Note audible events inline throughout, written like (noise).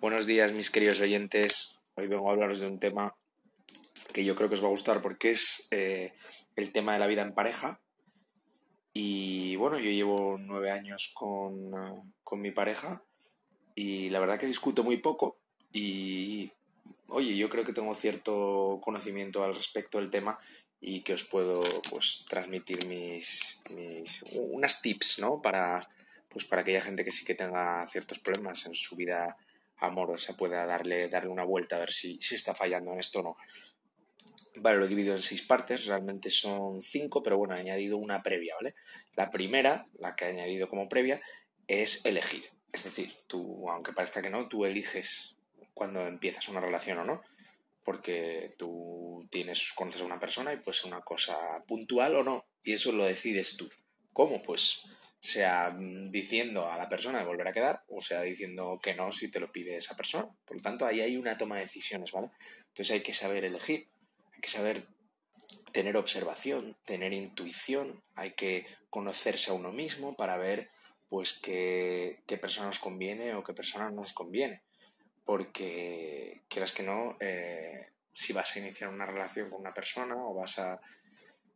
Buenos días, mis queridos oyentes. Hoy vengo a hablaros de un tema que yo creo que os va a gustar porque es eh, el tema de la vida en pareja. Y bueno, yo llevo nueve años con, eh, con mi pareja y la verdad que discuto muy poco y oye, yo creo que tengo cierto conocimiento al respecto del tema y que os puedo pues transmitir mis, mis unas tips, ¿no? Para pues para aquella gente que sí que tenga ciertos problemas en su vida amorosa pueda darle, darle una vuelta a ver si, si está fallando en esto o no. Vale, lo he dividido en seis partes, realmente son cinco, pero bueno, he añadido una previa, ¿vale? La primera, la que he añadido como previa, es elegir. Es decir, tú, aunque parezca que no, tú eliges cuando empiezas una relación o no, porque tú tienes, conoces a una persona y puede ser una cosa puntual o no, y eso lo decides tú. ¿Cómo? Pues sea diciendo a la persona de volver a quedar o sea diciendo que no si te lo pide esa persona. Por lo tanto, ahí hay una toma de decisiones, ¿vale? Entonces hay que saber elegir, hay que saber tener observación, tener intuición, hay que conocerse a uno mismo para ver pues qué, qué persona nos conviene o qué persona no nos conviene. Porque quieras que no, eh, si vas a iniciar una relación con una persona o vas a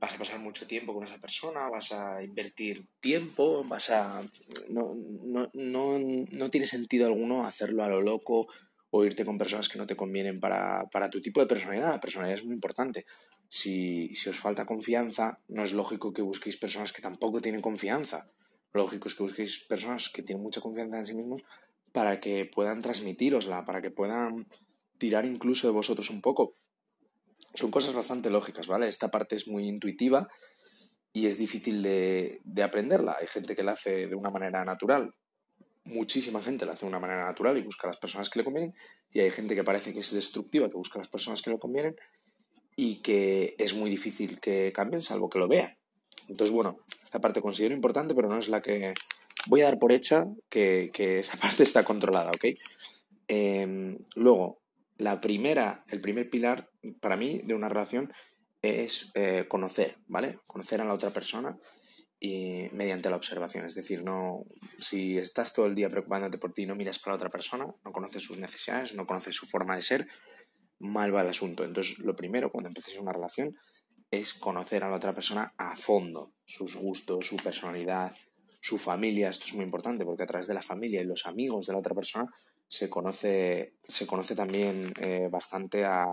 vas a pasar mucho tiempo con esa persona, vas a invertir tiempo, vas a... No, no, no, no tiene sentido alguno hacerlo a lo loco o irte con personas que no te convienen para, para tu tipo de personalidad. La personalidad es muy importante. Si, si, os falta confianza, no es lógico que busquéis personas que tampoco tienen confianza. Lo lógico es que busquéis personas que tienen mucha confianza en sí mismos para que puedan transmitirosla, para que puedan tirar incluso de vosotros un poco son cosas bastante lógicas, ¿vale? Esta parte es muy intuitiva y es difícil de, aprenderla. Hay gente que la hace de una manera natural, muchísima gente la hace de una manera natural y busca las personas que le convienen, y hay gente que parece que es destructiva, que busca las personas que le convienen y que es muy difícil que cambien salvo que lo vean. Entonces, bueno, esta parte considero importante, pero no es la que voy a dar por hecha que, esa (laughs) parte está controlada, ¿ok? Em, luego, la primera, el primer pilar para mí de una relación es eh, conocer, ¿vale? Conocer a la otra persona y mediante la observación. Es decir, no, si estás todo el día preocupándote por ti y no miras para la otra persona, no conoces sus necesidades, no conoces su forma de ser, mal va el asunto. Entonces, lo primero cuando empieces una relación es conocer a la otra persona a fondo, sus gustos, su personalidad, su familia. Esto es muy importante porque a través de la familia y los amigos de la otra persona se conoce, se conoce también eh, bastante a,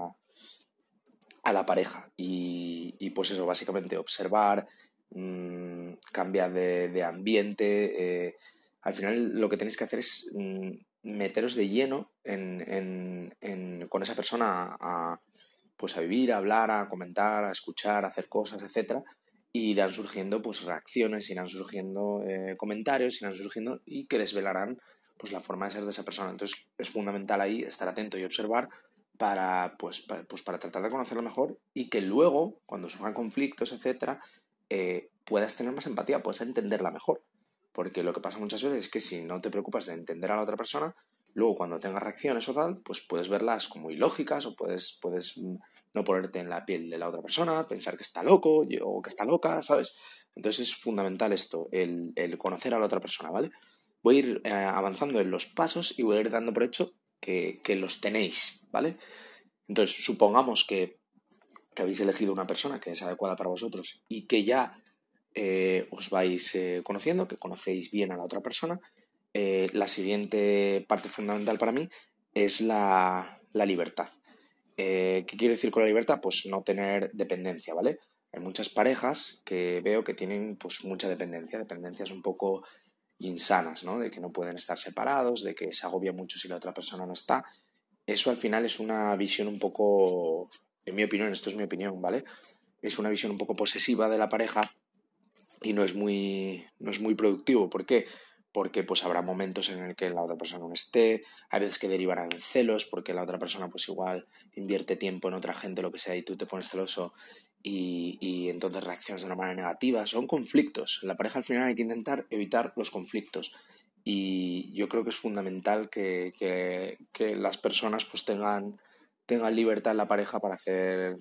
a, la pareja. Y, pues eso, básicamente observar, mmm, cambiar de, ambiente. Eh, al final lo que tenéis que hacer es mm, meteros de lleno en, en, con esa persona a, pues a vivir, a hablar, a comentar, a escuchar, a hacer cosas, etc. Y irán surgiendo pues reacciones, irán surgiendo eh, comentarios, irán surgiendo y que desvelarán pues la forma de ser de esa persona. Entonces es fundamental ahí estar atento y observar para, pues, pues para tratar de conocerlo mejor y que luego, cuando surjan conflictos, etcétera, eh, puedas tener más empatía, puedas entenderla mejor. Porque lo que pasa muchas veces es que si no te preocupas de entender a la otra persona, luego cuando tengas reacciones o tal, pues puedes verlas como ilógicas o puedes, puedes mm, no ponerte en la piel de la otra persona, pensar que está loco o que está loca, ¿sabes? Entonces es fundamental esto, el, el conocer a la otra persona, ¿vale? Voy a ir eh, avanzando en los pasos y voy a ir dando por hecho que, los tenéis, ¿vale? Entonces, supongamos que, habéis elegido una persona que es adecuada para vosotros y que ya eh, os vais eh, conociendo, que conocéis bien a la otra persona. la siguiente parte fundamental para mí es la, la libertad. ¿Qué quiere decir con la libertad? Pues no tener dependencia, ¿vale? Hay muchas parejas que veo que tienen pues mucha dependencia, dependencias un poco insanas, ¿no? De que no pueden estar separados, de que se agobia mucho si la otra persona no está. Eso al final es una visión un poco, en mi opinión, esto es mi opinión, ¿vale? Es una visión un poco posesiva de la pareja y no es muy, no es muy productivo. ¿Por qué? Porque pues habrá momentos en el que la otra persona no esté, hay veces que derivarán en celos porque la otra persona pues igual invierte tiempo en otra gente, lo que sea, y tú te pones celoso y, entonces reaccionas de una manera negativa. Son conflictos. En la pareja al final hay que intentar evitar los conflictos. Y yo creo que es fundamental que, que, las personas pues tengan, tengan libertad en la pareja para hacer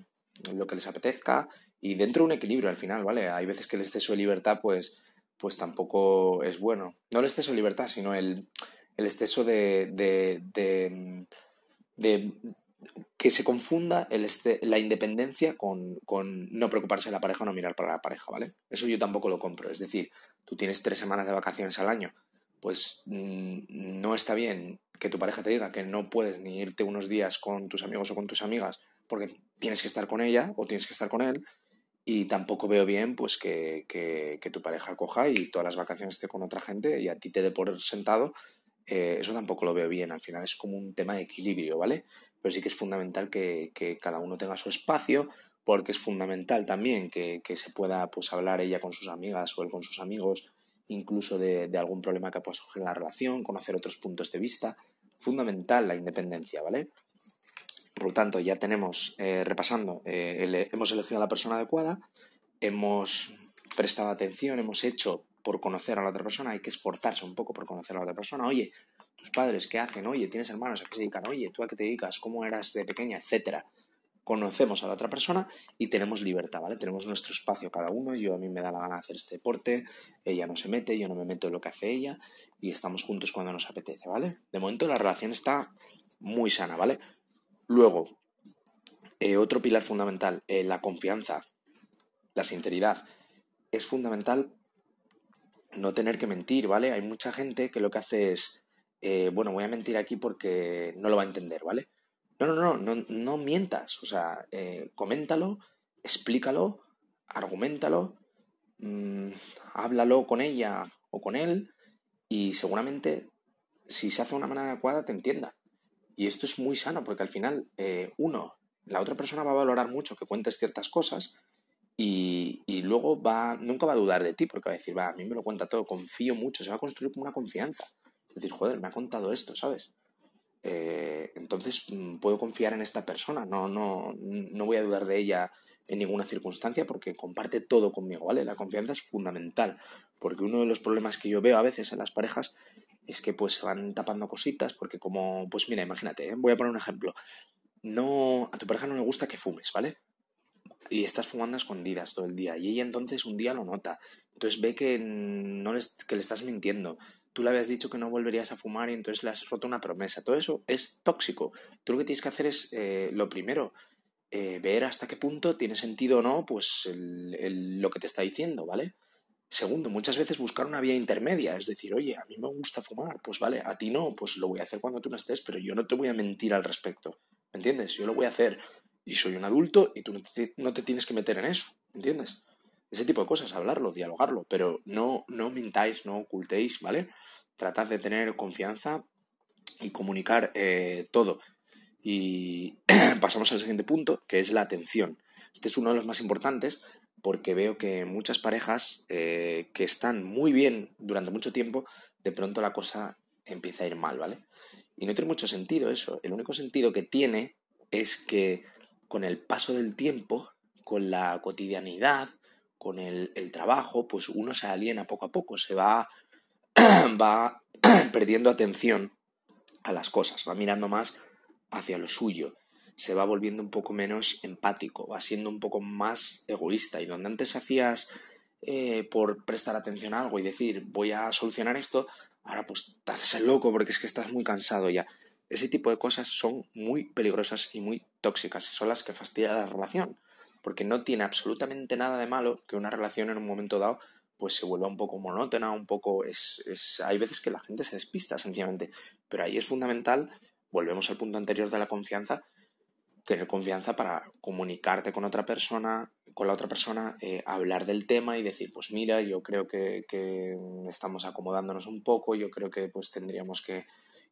lo que les apetezca y dentro de un equilibrio al final, ¿vale? Hay veces que el exceso de libertad pues, pues tampoco es bueno. No el exceso de libertad, sino el, el exceso de, de, de, de que se confunda este, la independencia con, no preocuparse de la pareja o no mirar para la pareja, ¿vale? Eso yo tampoco lo compro. Es decir, tú tienes tres semanas de vacaciones al año, pues mmm, no está bien que tu pareja te diga que no puedes ni irte unos días con tus amigos o con tus amigas porque tienes que estar con ella o tienes que estar con él. Y tampoco veo bien pues que tu pareja coja y todas las vacaciones esté con otra gente y a ti te dé por sentado. Eh, eso tampoco lo veo bien. Al final es como un tema de equilibrio vale pero sí que es fundamental que, que cada uno tenga su espacio porque es fundamental también que, que, se pueda pues hablar ella con sus amigas o él con sus amigos incluso de, de algún problema que pueda surgir en la relación, conocer otros puntos de vista. Fundamental la independencia, ¿vale? Por lo tanto, ya tenemos, eh, repasando, eh, hemos elegido a la persona adecuada, hemos prestado atención, hemos hecho por conocer a la otra persona, hay que esforzarse un poco por conocer a la otra persona. Oye, tus padres, ¿qué hacen? Oye, ¿tienes hermanos? ¿A qué se dedican? Oye, ¿tú a qué te dedicas? ¿Cómo eras de pequeña? Etcétera. Conocemos a la otra persona y tenemos libertad, ¿vale? Tenemos nuestro espacio cada uno. Yo a mí me da la gana de hacer este deporte, ella no se mete, yo no me meto en lo que hace ella y estamos juntos cuando nos apetece, ¿vale? De momento la relación está muy sana, ¿vale? Luego, eh, otro pilar fundamental, eh, la confianza, la sinceridad. Es fundamental no tener que mentir, ¿vale? Hay mucha gente que lo que hace es, eh, bueno, voy a mentir aquí porque no lo va a entender, ¿vale? No, no, no, no, no mientas. O sea, eh, coméntalo, explícalo, argumentalo, mmm, háblalo con ella o con él y seguramente si se hace de una manera adecuada te entienda. Y esto es muy sano porque al final, eh, uno, la otra persona va a valorar mucho que cuentes ciertas cosas y, luego va, nunca va a dudar de ti porque va a decir, va, a mí me lo cuenta todo, confío mucho, se va a construir como una confianza. Es decir, joder, me ha contado esto, ¿sabes? Eh, entonces mm, puedo confiar en esta persona, no, no, no voy a dudar de ella en ninguna circunstancia porque comparte todo conmigo, ¿vale? La confianza es fundamental, porque uno de los problemas que yo veo a veces en las parejas es que pues se van tapando cositas, porque como, pues mira, imagínate, ¿eh? voy a poner un ejemplo, no, a tu pareja no le gusta que fumes, ¿vale? Y estás fumando escondidas todo el día, y ella entonces un día lo nota, entonces ve que, no les, que le estás mintiendo, tú le habías dicho que no volverías a fumar y entonces le has roto una promesa. Todo eso es tóxico. Tú lo que tienes que hacer es, eh, lo primero, eh, ver hasta qué punto tiene sentido o no pues lo que te está diciendo, ¿vale? Segundo, muchas veces buscar una vía intermedia, es decir, oye, a mí me gusta fumar, pues vale, a ti no, pues lo voy a hacer cuando tú no estés, pero yo no te voy a mentir al respecto, ¿me entiendes? Yo lo voy a hacer y soy un adulto y tú no te, no te tienes que meter en eso, ¿me entiendes? ese tipo de cosas, hablarlo, dialogarlo, pero no, no mintáis, no ocultéis, ¿vale? Tratad de tener confianza y comunicar eh, todo. Y (clears throat) pasamos al siguiente punto, que es la atención. Este es uno de los más importantes porque veo que muchas parejas eh, que están muy bien durante mucho tiempo, de pronto la cosa empieza a ir mal, ¿vale? Y no tiene mucho sentido eso. El único sentido que tiene es que con el paso del tiempo, con la cotidianidad, con el, trabajo, pues uno se aliena poco a poco, se va, (clears throat) va (clears throat) perdiendo atención a las cosas, va mirando más hacia lo suyo, se va volviendo un poco menos empático, va siendo un poco más egoísta. Y donde antes hacías eh, por prestar atención a algo y decir voy a solucionar esto, ahora pues te haces loco porque es que estás muy cansado ya. Ese tipo de cosas son muy peligrosas y muy tóxicas y son las que fastidian la relación porque no tiene absolutamente nada de malo que una relación en un momento dado pues se vuelva un poco monótona, un poco... Es, es, hay veces que la gente se despista sencillamente, pero ahí es fundamental, volvemos al punto anterior de la confianza, tener confianza para comunicarte con otra persona, con la otra persona, eh, hablar del tema y decir, pues mira, yo creo que, que estamos acomodándonos un poco, yo creo que pues tendríamos que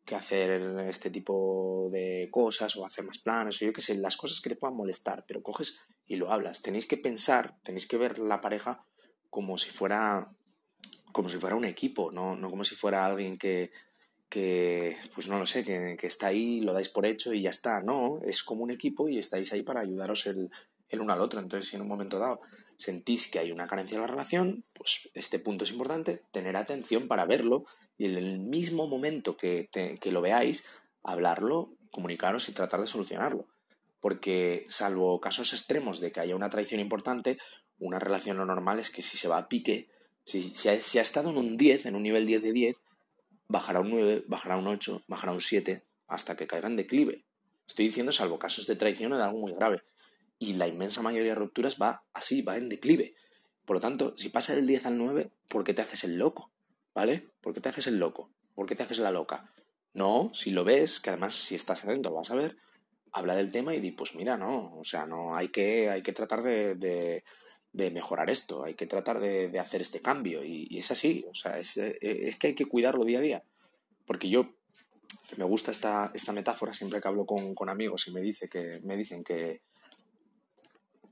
que hacer este tipo de cosas o hacer más planes o yo qué sé, las cosas que te puedan molestar, pero coges y lo hablas. Tenéis que pensar, tenéis que ver la pareja como si fuera como si fuera un equipo, no, no como si fuera alguien que, que pues no lo sé, que, que, está ahí, lo dais por hecho y ya está. No, es como un equipo y estáis ahí para ayudaros el, el uno al otro. Entonces, si en un momento dado sentís que hay una carencia en la relación, pues este punto es importante, tener atención para verlo y en el mismo momento que, te, que lo veáis, hablarlo, comunicaros y tratar de solucionarlo. Porque salvo casos extremos de que haya una traición importante, una relación lo normal es que si se va a pique, si, si, ha, si ha estado en un 10, en un nivel 10 de 10, bajará un 9, bajará un 8, bajará un 7, hasta que caiga en declive. Estoy diciendo salvo casos de traición o de algo muy grave. Y la inmensa mayoría de rupturas va así, va en declive. Por lo tanto, si pasa del 10 al 9, ¿por qué te haces el loco? ¿Vale? ¿Por qué te haces el loco? ¿Por qué te haces la loca? No, si lo ves, que además si estás atento lo vas a ver, habla del tema y di, pues mira, no, o sea, no, hay que, hay que tratar de, de, mejorar esto, hay que tratar de, hacer este cambio. Y, es así, o sea, es, es, que hay que cuidarlo día a día. Porque yo me gusta esta, esta metáfora siempre que hablo con, con amigos y me, dice que, me dicen que,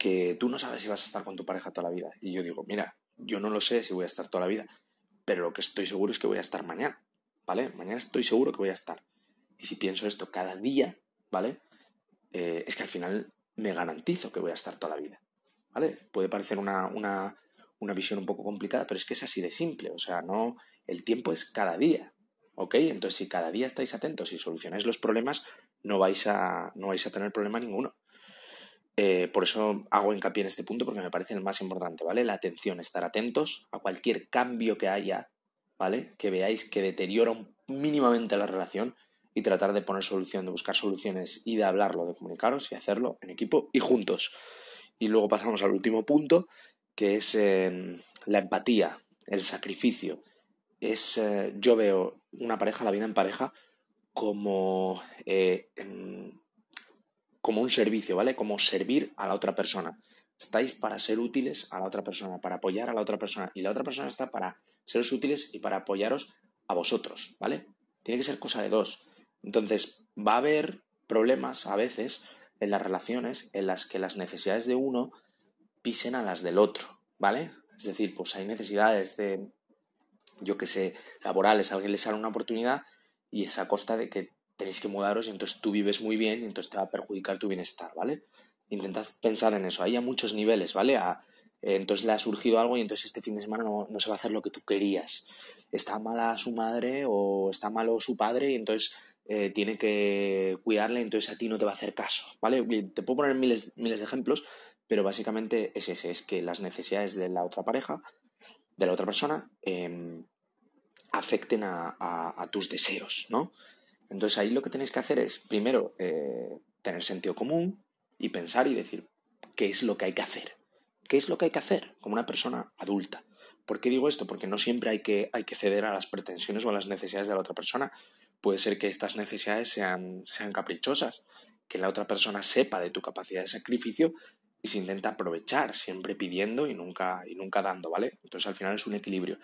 que tú no sabes si vas a estar con tu pareja toda la vida. Y yo digo, mira, yo no lo sé si voy a estar toda la vida, pero lo que estoy seguro es que voy a estar mañana, ¿vale? Mañana estoy seguro que voy a estar. Y si pienso esto cada día, ¿vale? Eh, es que al final me garantizo que voy a estar toda la vida, ¿vale? Puede parecer una, una, una visión un poco complicada, pero es que es así de simple, o sea, no, el tiempo es cada día, ¿ok? Entonces, si cada día estáis atentos y solucionáis los problemas, no vais a, no vais a tener problema ninguno. Eh, por eso hago hincapié en este punto porque me parece el más importante, ¿vale? La atención, estar atentos a cualquier cambio que haya, ¿vale? Que veáis que deteriora mínimamente la relación y tratar de poner solución, de buscar soluciones y de hablarlo, de comunicaros y hacerlo en equipo y juntos. Y luego pasamos al último punto, que es em, la empatía, el sacrificio. Es, eh, yo veo una pareja, la vida en pareja, como eh, como un servicio, ¿vale? Como servir a la otra persona. Estáis para ser útiles a la otra persona, para apoyar a la otra persona. Y la otra persona está para seros útiles y para apoyaros a vosotros, ¿vale? Tiene que ser cosa de dos. Entonces, va a haber problemas a veces en las relaciones en las que las necesidades de uno pisen a las del otro, ¿vale? Es decir, pues hay necesidades de, yo que sé, laborales, a alguien le sale una oportunidad y es a costa de que tenéis que mudaros y entonces tú vives muy bien y entonces te va a perjudicar tu bienestar, ¿vale? Intentad pensar en eso. Hay a muchos niveles, ¿vale? A, eh, entonces le ha surgido algo y entonces este fin de semana no, se va a hacer lo que tú querías. Está mala su madre o está malo su padre y entonces eh, tiene que cuidarle, entonces a ti no te va a hacer caso, ¿vale? Te puedo poner miles, miles de ejemplos, pero básicamente es ese, es que las necesidades de la otra pareja, de la otra persona, em, afecten a, a, tus deseos, ¿no? Entonces ahí lo que tenéis que hacer es, primero, eh, tener sentido común y pensar y decir, ¿qué es lo que hay que hacer? ¿Qué es lo que hay que hacer como una persona adulta? ¿Por qué digo esto? Porque no siempre hay que, hay que ceder a las pretensiones o a las necesidades de la otra persona. Puede ser que estas necesidades sean, sean caprichosas, que la otra persona sepa de tu capacidad de sacrificio y se intenta aprovechar, siempre pidiendo y nunca, y nunca dando, ¿vale? Entonces al final es un equilibrio.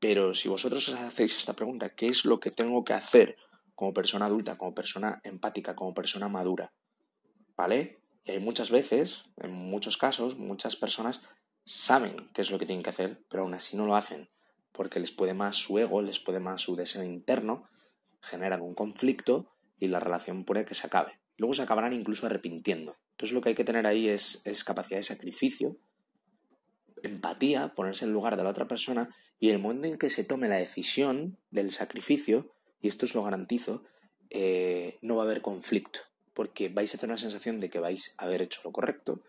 Pero si vosotros os hacéis esta pregunta, ¿qué es lo que tengo que hacer como persona adulta, como persona empática, como persona madura. ¿Vale? Y hay muchas veces, en muchos casos, muchas personas saben qué es lo que tienen que hacer, pero aún así no lo hacen, porque les puede más su ego, les puede más su deseo interno, generan un conflicto y la relación puede que se acabe. Luego se acabarán incluso arrepintiendo. Entonces lo que hay que tener ahí es, capacidad de sacrificio, empatía, ponerse en lugar de la otra persona y el momento en que se tome la decisión del sacrificio, y esto os lo garantizo, eh, no va a haber conflicto, porque vais a tener la sensación de que vais a haber hecho lo correcto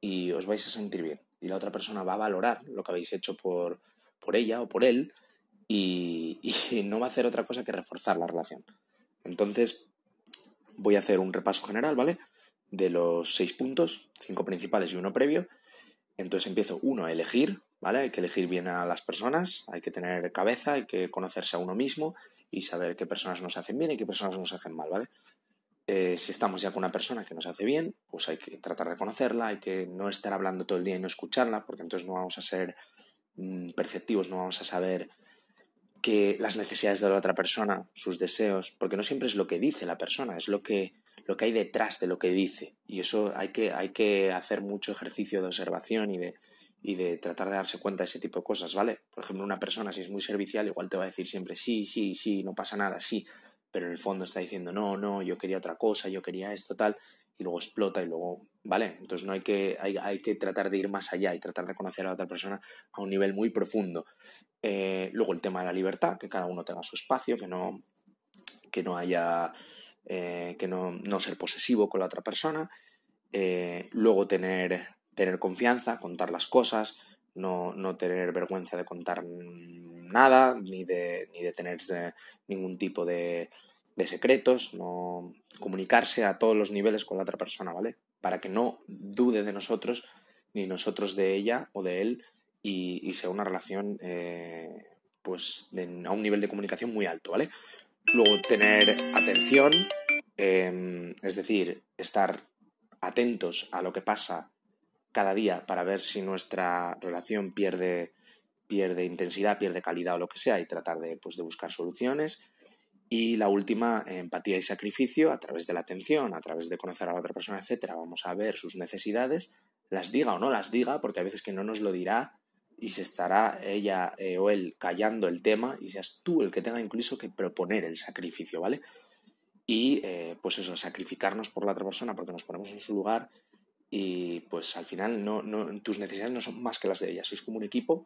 y os vais a sentir bien. Y la otra persona va a valorar lo que habéis hecho por, por ella o por él y, y no va a hacer otra cosa que reforzar la relación. Entonces, voy a hacer un repaso general, ¿vale? De los seis puntos, cinco principales y uno previo. Entonces empiezo, uno, a elegir, ¿vale? Hay que elegir bien a las personas, hay que tener cabeza, hay que conocerse a uno mismo y saber qué personas nos hacen bien y qué personas nos hacen mal, ¿vale? Eh, si estamos ya con una persona que nos hace bien, pues hay que tratar de conocerla, hay que no estar hablando todo el día y no escucharla, porque entonces no vamos a ser mm, perceptivos, no vamos a saber que las necesidades de la otra persona, sus deseos, porque no siempre es lo que dice la persona, es lo que, lo que hay detrás de lo que dice. Y eso hay que, hay que hacer mucho ejercicio de observación y de, y de tratar de darse cuenta de ese tipo de cosas, ¿vale? Por ejemplo, una persona si es muy servicial igual te va a decir siempre sí, sí, sí, no pasa nada, sí, pero en el fondo está diciendo no, no, yo quería otra cosa, yo quería esto, tal, y luego explota y luego, ¿vale? Entonces no hay que, hay, hay que tratar de ir más allá y tratar de conocer a la otra persona a un nivel muy profundo. Eh, luego el tema de la libertad, que cada uno tenga su espacio, que no, que no haya, eh, que no, no ser posesivo con la otra persona. Eh, luego tener tener confianza, contar las cosas, no, no tener vergüenza de contar nada, ni de, ni de tener eh, ningún tipo de, de secretos, no comunicarse a todos los niveles con la otra persona, ¿vale? Para que no dude de nosotros, ni nosotros de ella o de él, y, sea una relación eh, pues a un nivel de comunicación muy alto, ¿vale? Luego tener atención, em, es decir, estar atentos a lo que pasa cada día para ver si nuestra relación pierde, pierde intensidad, pierde calidad o lo que sea y tratar de, pues, de buscar soluciones. Y la última, empatía y sacrificio, a través de la atención, a través de conocer a la otra persona, etcétera, vamos a ver sus necesidades, las diga o no las diga, porque a veces que no nos lo dirá y se estará ella eh, o él callando el tema y seas tú el que tenga incluso que proponer el sacrificio, ¿vale? Y eh, pues eso, sacrificarnos por la otra persona porque nos ponemos en su lugar y pues al final no, no, tus necesidades no son más que las de ella, sois como un equipo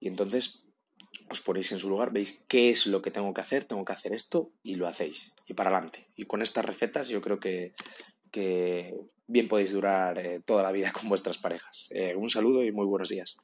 y entonces os ponéis en su lugar, veis qué es lo que tengo que hacer, tengo que hacer esto y lo hacéis y para adelante. Y con estas recetas yo creo que, que bien podéis durar eh, toda la vida (laughs) con vuestras parejas. un saludo y muy buenos días.